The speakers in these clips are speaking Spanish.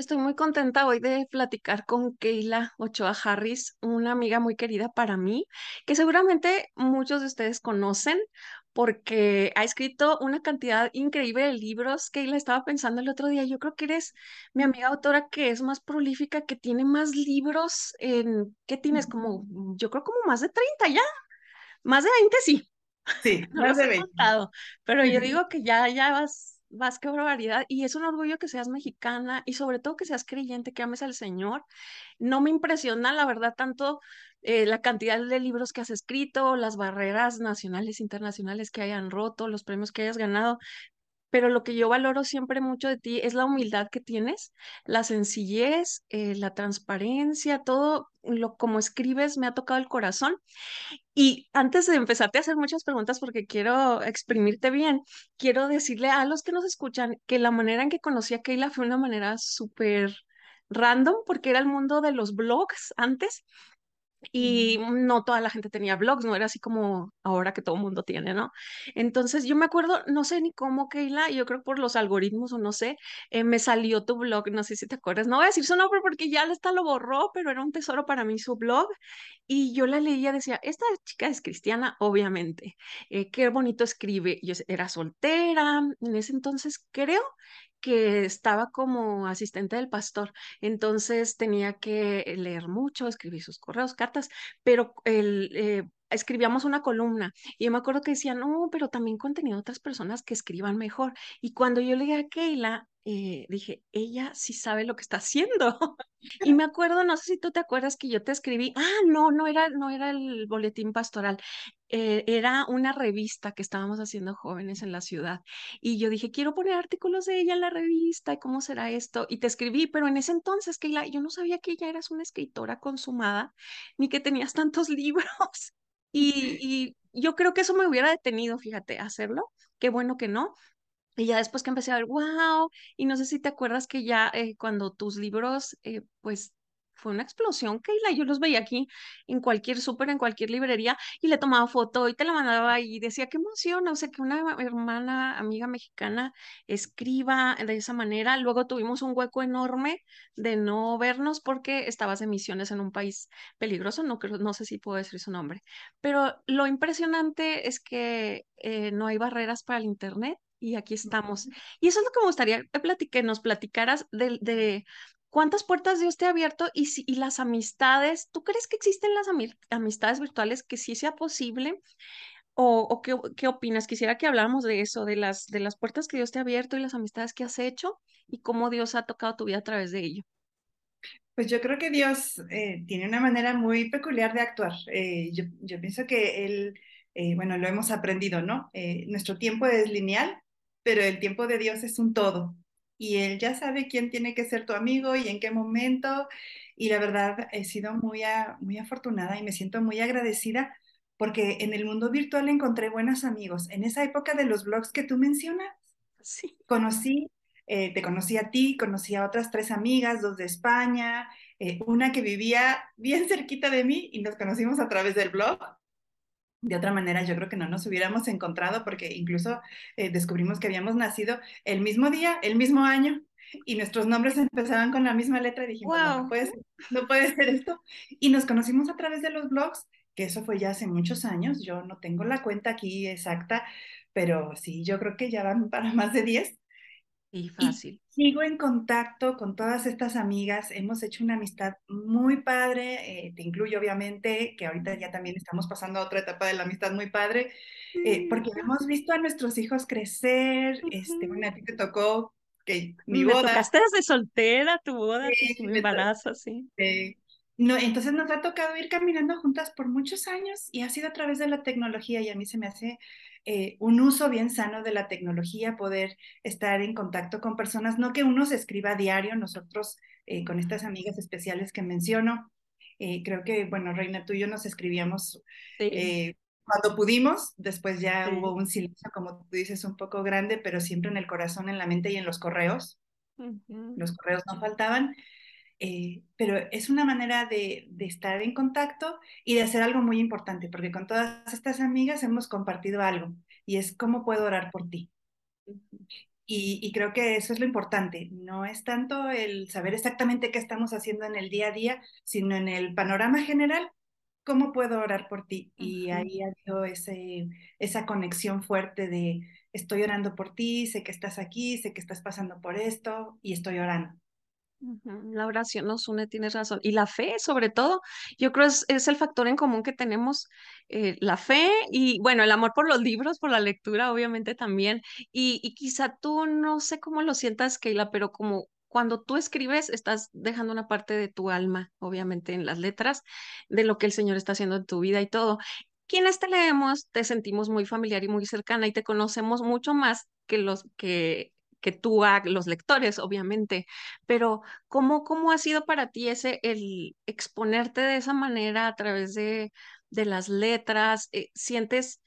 Estoy muy contenta hoy de platicar con Keila Ochoa Harris, una amiga muy querida para mí, que seguramente muchos de ustedes conocen porque ha escrito una cantidad increíble de libros. Keila estaba pensando el otro día, yo creo que eres mi amiga autora que es más prolífica, que tiene más libros en, ¿qué tienes? Como, yo creo como más de 30 ya, más de 20 sí. Sí, No más de he 20. contado, pero yo digo que ya, ya vas, vas, qué barbaridad. Y es un orgullo que seas mexicana y sobre todo que seas creyente, que ames al Señor. No me impresiona, la verdad, tanto eh, la cantidad de libros que has escrito, las barreras nacionales, internacionales que hayan roto, los premios que hayas ganado, pero lo que yo valoro siempre mucho de ti es la humildad que tienes, la sencillez, eh, la transparencia, todo lo como escribes me ha tocado el corazón. Y antes de empezarte a hacer muchas preguntas, porque quiero exprimirte bien, quiero decirle a los que nos escuchan que la manera en que conocí a Keila fue una manera súper random, porque era el mundo de los blogs antes y no toda la gente tenía blogs, no era así como ahora que todo el mundo tiene, ¿no? Entonces yo me acuerdo, no sé ni cómo, Keila, yo creo por los algoritmos o no sé, eh, me salió tu blog, no sé si te acuerdas, no voy a decir su nombre porque ya está lo borró, pero era un tesoro para mí su blog y yo la leía, decía, esta chica es cristiana, obviamente, eh, qué bonito escribe, yo era soltera, en ese entonces creo que estaba como asistente del pastor, entonces tenía que leer mucho, escribir sus correos, cartas, pero eh, escribíamos una columna y yo me acuerdo que decía, no, pero también contenido otras personas que escriban mejor. Y cuando yo leí a Keila, eh, dije, ella sí sabe lo que está haciendo. Y me acuerdo, no sé si tú te acuerdas que yo te escribí, ah, no, no era, no era el boletín pastoral, eh, era una revista que estábamos haciendo jóvenes en la ciudad. Y yo dije, quiero poner artículos de ella en la revista, ¿y cómo será esto? Y te escribí, pero en ese entonces, Keila, yo no sabía que ella eras una escritora consumada, ni que tenías tantos libros. Y, y yo creo que eso me hubiera detenido, fíjate, hacerlo. Qué bueno que no. Y ya después que empecé a ver, wow, y no sé si te acuerdas que ya eh, cuando tus libros, eh, pues fue una explosión, Keila, yo los veía aquí en cualquier súper, en cualquier librería, y le tomaba foto y te la mandaba y decía, qué emoción, o sea, que una hermana, amiga mexicana escriba de esa manera. Luego tuvimos un hueco enorme de no vernos porque estabas en misiones en un país peligroso, no, creo, no sé si puedo decir su nombre, pero lo impresionante es que eh, no hay barreras para el Internet y aquí estamos. Y eso es lo que me gustaría que nos platicaras de, de cuántas puertas Dios te ha abierto y, si, y las amistades. ¿Tú crees que existen las ami- amistades virtuales que sí sea posible? ¿O, o qué, qué opinas? Quisiera que habláramos de eso, de las, de las puertas que Dios te ha abierto y las amistades que has hecho y cómo Dios ha tocado tu vida a través de ello. Pues yo creo que Dios eh, tiene una manera muy peculiar de actuar. Eh, yo, yo pienso que Él, eh, bueno, lo hemos aprendido, ¿no? Nuestro tiempo es lineal, pero el tiempo de Dios es un todo. Y Él ya sabe quién tiene que ser tu amigo y en qué momento. Y la verdad, he sido muy, a- muy afortunada y me siento muy agradecida porque en el mundo virtual encontré buenos amigos. En esa época de los blogs que tú mencionas, Sí. conocí, eh, te conocí a ti, conocí a otras tres amigas, dos de España, eh, una que vivía bien cerquita de mí y nos conocimos a través del blog. De otra manera, yo creo que no nos hubiéramos encontrado porque incluso eh, descubrimos que habíamos nacido el mismo día, el mismo año, y nuestros nombres empezaban con la misma letra y dijimos, no, no Wow. puede ser, no puede ser esto. Y nos conocimos a través de los blogs, que eso fue ya hace muchos años. Yo no tengo la cuenta aquí exacta, pero sí, yo creo que ya van para más de 10. Y Y fácil. sigo en contacto con todas estas amigas, hemos hecho una amistad muy padre, eh, te incluyo obviamente, que ahorita ya también estamos pasando a otra etapa de la amistad muy padre, eh, Sí. porque hemos visto a nuestros hijos crecer, este, bueno, a ti te tocó que mi Me boda, tocaste desde soltera, tu boda, tu me to- embarazo, sí. eh, no, entonces nos ha tocado ir caminando juntas por muchos años y ha sido a través de la tecnología y a mí se me hace eh, un uso bien sano de la tecnología, poder estar en contacto con personas, no que uno se escriba a diario, nosotros eh, con estas amigas especiales que menciono, eh, creo que, bueno, Reina, tú y yo nos escribíamos Sí, cuando pudimos, después ya hubo un silencio, como tú dices, un poco grande, pero siempre en el corazón, en la mente y en los correos, los correos no faltaban. Eh, pero es una manera de, de, estar en contacto y de hacer algo muy importante, porque con todas estas amigas hemos compartido algo y es cómo puedo orar por ti. Y, creo que eso es lo importante. No es tanto el saber exactamente qué estamos haciendo en el día a día, sino en el panorama general, cómo puedo orar por ti. Y ahí ha habido ese, esa conexión fuerte de estoy orando por ti, sé que estás aquí, sé que estás pasando por esto y estoy orando. La oración nos une, tienes razón. Y la fe, sobre todo, yo creo es, es el factor en común que tenemos, eh, la fe y, bueno, el amor por los libros, por la lectura, obviamente también. Y, y quizá tú no sé cómo lo sientas, Keila, pero como cuando tú escribes, estás dejando una parte de tu alma, obviamente, en las letras, de lo que el Señor está haciendo en tu vida y todo. Quienes te leemos, te sentimos muy familiar y muy cercana y te conocemos mucho más que los que que tú, los lectores, obviamente, pero ¿cómo, cómo ha sido para ti ese, el exponerte de esa manera a través de, de las letras? Eh, ¿Sientes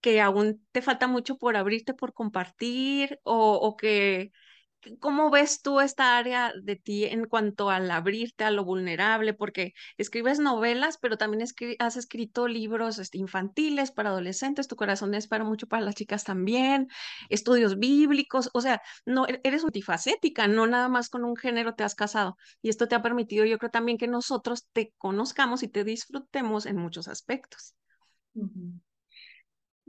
que aún te falta mucho por abrirte, por compartir o, o que ¿Cómo ves tú esta área de ti en cuanto al abrirte a lo vulnerable? Porque escribes novelas, pero también has escrito libros este, infantiles para adolescentes, tu corazón es para mucho para las chicas también, estudios bíblicos, o sea, no e-, eres multifacética, no nada más con un género te has casado. Y esto te ha permitido, yo creo también que nosotros te conozcamos y te disfrutemos en muchos aspectos.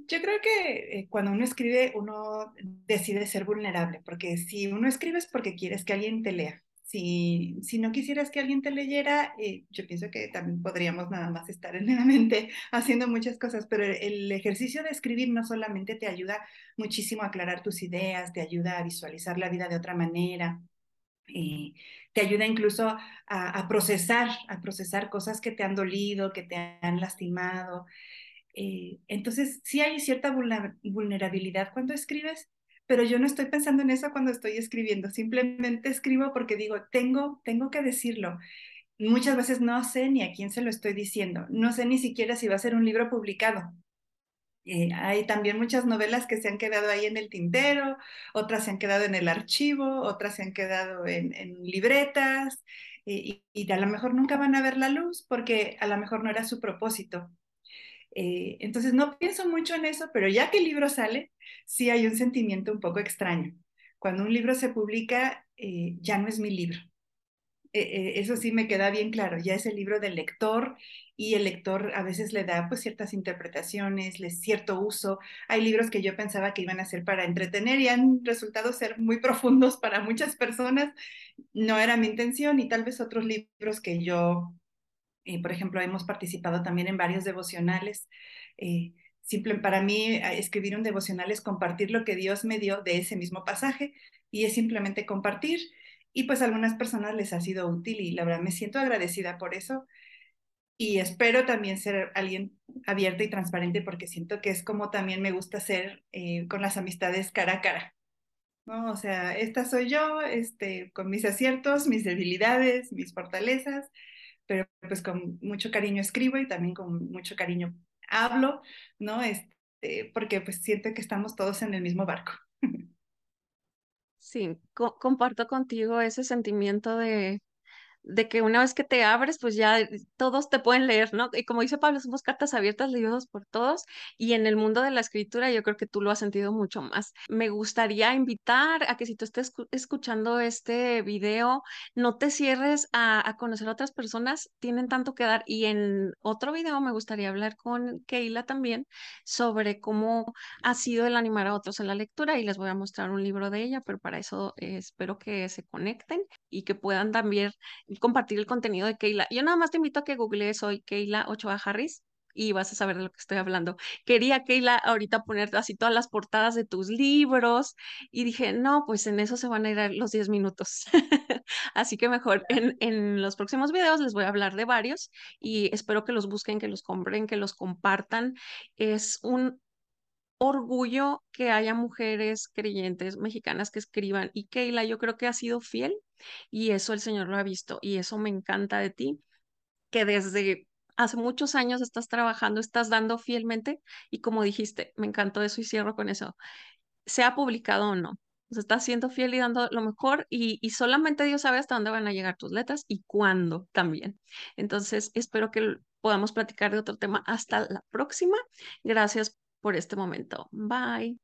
Yo creo que eh, cuando uno escribe, uno decide ser vulnerable, porque si uno escribe es porque quieres que alguien te lea. Si, si no quisieras que alguien te leyera, eh, yo pienso que también podríamos nada más estar en la mente haciendo muchas cosas, pero el ejercicio de escribir no solamente te ayuda muchísimo a aclarar tus ideas, te ayuda a visualizar la vida de otra manera, eh, te ayuda incluso a, a, procesar, a procesar cosas que te han dolido, que te han lastimado. Eh, entonces, sí hay cierta vulnerabilidad cuando escribes, pero yo no estoy pensando en eso cuando estoy escribiendo. Simplemente escribo porque digo, tengo, tengo que decirlo. Muchas veces no sé ni a quién se lo estoy diciendo. No sé ni siquiera si va a ser un libro publicado. Eh, hay también muchas novelas que se han quedado ahí en el tintero, otras se han quedado en el archivo, otras se han quedado en, libretas eh, y, y, a lo mejor nunca van a ver la luz porque a lo mejor no era su propósito. Eh, entonces no pienso mucho en eso, pero ya que el libro sale, sí hay un sentimiento un poco extraño. Cuando un libro se publica, eh, ya no es mi libro. Eh, eso sí me queda bien claro, ya es el libro del lector y el lector a veces le da pues ciertas interpretaciones, le cierto uso. Hay libros que yo pensaba que iban a ser para entretener y han resultado ser muy profundos para muchas personas. No era mi intención y tal vez otros libros que yo eh, por ejemplo, hemos participado también en varios devocionales. Eh, simple, para mí, eh, escribir un devocional es compartir lo que Dios me dio de ese mismo pasaje y es simplemente compartir. Y pues a algunas personas les ha sido útil y la verdad me siento agradecida por eso. Y espero también ser alguien abierto y transparente porque siento que es como también me gusta ser con las amistades cara a cara. ¿no? O sea, esta soy yo, este, con mis aciertos, mis debilidades, mis fortalezas, pero pues con mucho cariño escribo y también con mucho cariño hablo, ¿no? Este, porque pues siento que estamos todos en el mismo barco. Sí, comparto contigo ese sentimiento de, de que una vez que te abres, pues ya todos te pueden leer, ¿no? Y como dice Pablo, somos cartas abiertas leídos por todos y en el mundo de la escritura yo creo que tú lo has sentido mucho más. Me gustaría invitar a que si tú estés escuchando este video, no te cierres a, a conocer a otras personas, tienen tanto que dar y en otro video me gustaría hablar con Keila también sobre cómo ha sido el animar a otros en la lectura y les voy a mostrar un libro de ella, pero para eso eh, espero que se conecten y que puedan también compartir el contenido de Keila. Yo nada más te invito a que googlees hoy Keila Ochoa Harris y vas a saber de lo que estoy hablando. Quería, Keila, ahorita poner así todas las portadas de tus libros y dije, no, pues en eso se van a ir los 10 minutos. así que mejor en, en los próximos videos les voy a hablar de varios y espero que los busquen, que los compren, que los compartan. Es un orgullo que haya mujeres creyentes mexicanas que escriban y Keila yo creo que ha sido fiel y eso el Señor lo ha visto y eso me encanta de ti, que desde hace muchos años estás trabajando, estás dando fielmente y como dijiste, me encantó eso y cierro con eso, sea publicado o no. Se está siendo fiel y dando lo mejor y, y solamente Dios sabe hasta dónde van a llegar tus letras y cuándo también. Entonces, espero que podamos platicar de otro tema. Hasta la próxima. Gracias por este momento. Bye.